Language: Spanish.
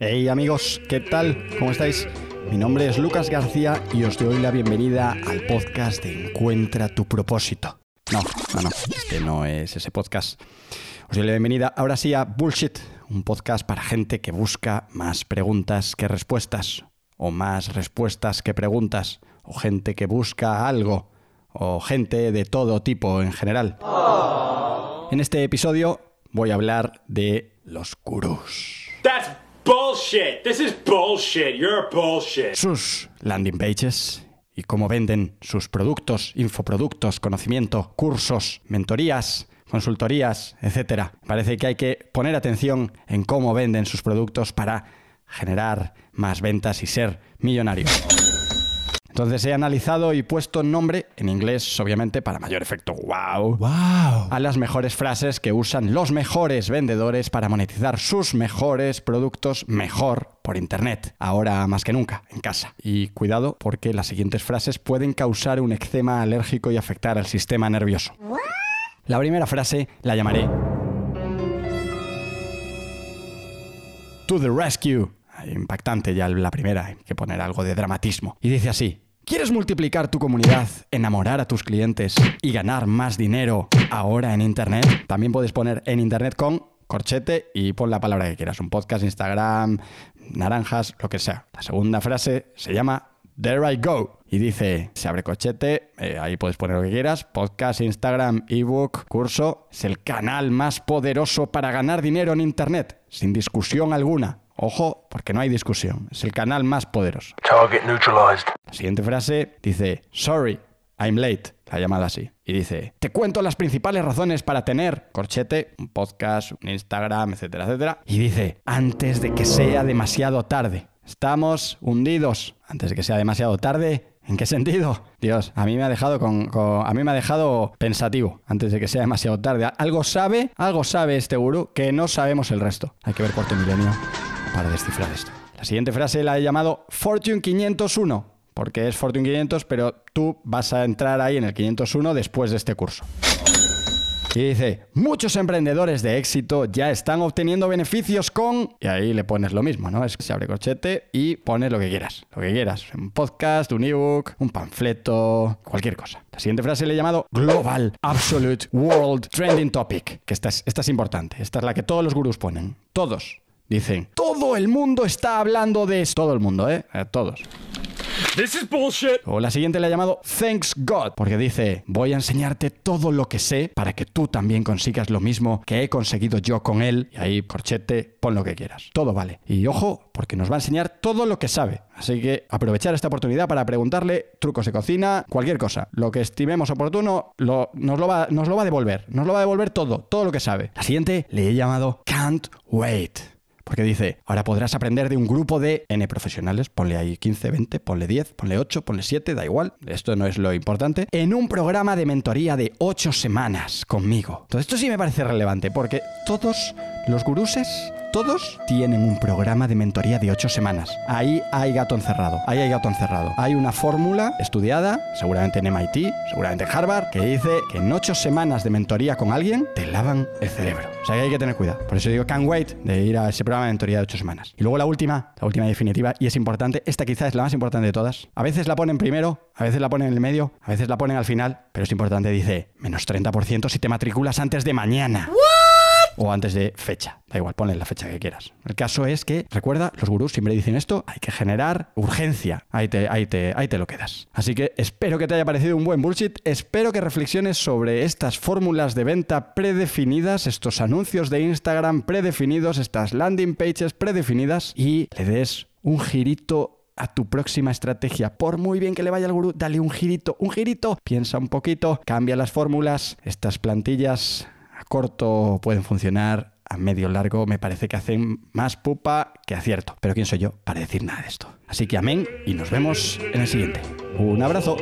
Hey amigos, ¿qué tal? ¿Cómo estáis? Mi nombre es Lucas García y os doy la bienvenida al podcast de Encuentra tu propósito. No, no, no, este no es ese podcast. Os doy la bienvenida ahora sí a Bullshit, un podcast para gente que busca más preguntas que respuestas, o más respuestas que preguntas, o gente que busca algo, o gente de todo tipo en general. En este episodio voy a hablar de los gurús. That's bullshit. This is bullshit. You're bullshit. sus landing pages y cómo venden sus productos, infoproductos, conocimiento, cursos, mentorías, consultorías, etc. Parece que hay que poner atención en cómo venden sus productos para generar más ventas y ser millonario. Entonces he analizado y puesto nombre, en inglés obviamente para mayor efecto, wow, ¡Wow! a las mejores frases que usan los mejores vendedores para monetizar sus mejores productos mejor por Internet, ahora más que nunca, en casa. Y cuidado porque las siguientes frases pueden causar un eczema alérgico y afectar al sistema nervioso. La primera frase la llamaré To the rescue. Impactante ya la primera, hay que poner algo de dramatismo. Y dice así, ¿quieres multiplicar tu comunidad, enamorar a tus clientes y ganar más dinero ahora en Internet? También puedes poner en Internet con corchete y pon la palabra que quieras, un podcast, Instagram, naranjas, lo que sea. La segunda frase se llama There I Go. Y dice, se abre corchete, eh, ahí puedes poner lo que quieras, podcast, Instagram, ebook, curso, es el canal más poderoso para ganar dinero en Internet, sin discusión alguna. Ojo, porque no hay discusión, es el canal más poderoso. Target neutralized. La siguiente frase dice, sorry, I'm late, la llamada así. Y dice, te cuento las principales razones para tener, corchete, un podcast, un Instagram, etcétera, etcétera. Y dice, antes de que sea demasiado tarde. Estamos hundidos. Antes de que sea demasiado tarde. ¿En qué sentido? Dios, a mí me ha dejado con, con- a mí me ha dejado pensativo antes de que sea demasiado tarde. Algo sabe, algo sabe este gurú que no sabemos el resto. Hay que ver cuarto milenio para descifrar esto. La siguiente frase la he llamado Fortune 501, porque es Fortune 500, pero tú vas a entrar ahí en el 501 después de este curso. Y dice, muchos emprendedores de éxito ya están obteniendo beneficios con... Y ahí le pones lo mismo, ¿no? Es que se abre corchete y pones lo que quieras. Lo que quieras. Un podcast, un ebook, un panfleto, cualquier cosa. La siguiente frase le he llamado Global Absolute World Trending Topic. Que esta es, esta es importante. Esta es la que todos los gurús ponen. Todos. Dicen, todo el mundo está hablando de... esto". Todo el mundo, ¿eh? Todos. This is bullshit. O la siguiente le ha llamado Thanks God, porque dice, voy a enseñarte todo lo que sé para que tú también consigas lo mismo que he conseguido yo con él. Y ahí, corchete, pon lo que quieras. Todo vale. Y ojo, porque nos va a enseñar todo lo que sabe. Así que aprovechar esta oportunidad para preguntarle trucos de cocina, cualquier cosa. Lo que estimemos oportuno, lo- nos, lo va, nos lo va a devolver. Nos lo va a devolver todo, todo lo que sabe. La siguiente le he llamado Can't Wait. Porque dice, ahora podrás aprender de un grupo de N profesionales, ponle ahí 15, 20, ponle 10, ponle 8, ponle 7, da igual, esto no es lo importante, en un programa de mentoría de 8 semanas conmigo. Todo esto sí me parece relevante, porque todos los guruses, todos tienen un programa de mentoría de 8 semanas. Ahí hay gato encerrado, ahí hay gato encerrado. Hay una fórmula estudiada, seguramente en MIT, seguramente en Harvard, que dice que en 8 semanas de mentoría con alguien te lavan el cerebro. O sea que hay que tener cuidado. Por eso digo can't wait de ir a ese programa de mentoría de 8 semanas. Y luego la última, la última definitiva, y es importante, esta quizás es la más importante de todas. A veces la ponen primero, a veces la ponen en el medio, a veces la ponen al final, pero es importante, dice, menos 30% si te matriculas antes de mañana. O antes de fecha. Da igual, ponle la fecha que quieras. El caso es que, recuerda, los gurús siempre dicen esto, hay que generar urgencia. Ahí te, ahí te, ahí te lo quedas. Así que espero que te haya parecido un buen bullshit. Espero que reflexiones sobre estas fórmulas de venta predefinidas, estos anuncios de Instagram predefinidos, estas landing pages predefinidas y le des un girito a tu próxima estrategia. Por muy bien que le vaya al gurú, dale un girito, un girito. Piensa un poquito, cambia las fórmulas. Estas plantillas corto pueden funcionar, a medio largo me parece que hacen más pupa que acierto. Pero ¿quién soy yo para decir nada de esto? Así que amén y nos vemos en el siguiente. Un abrazo.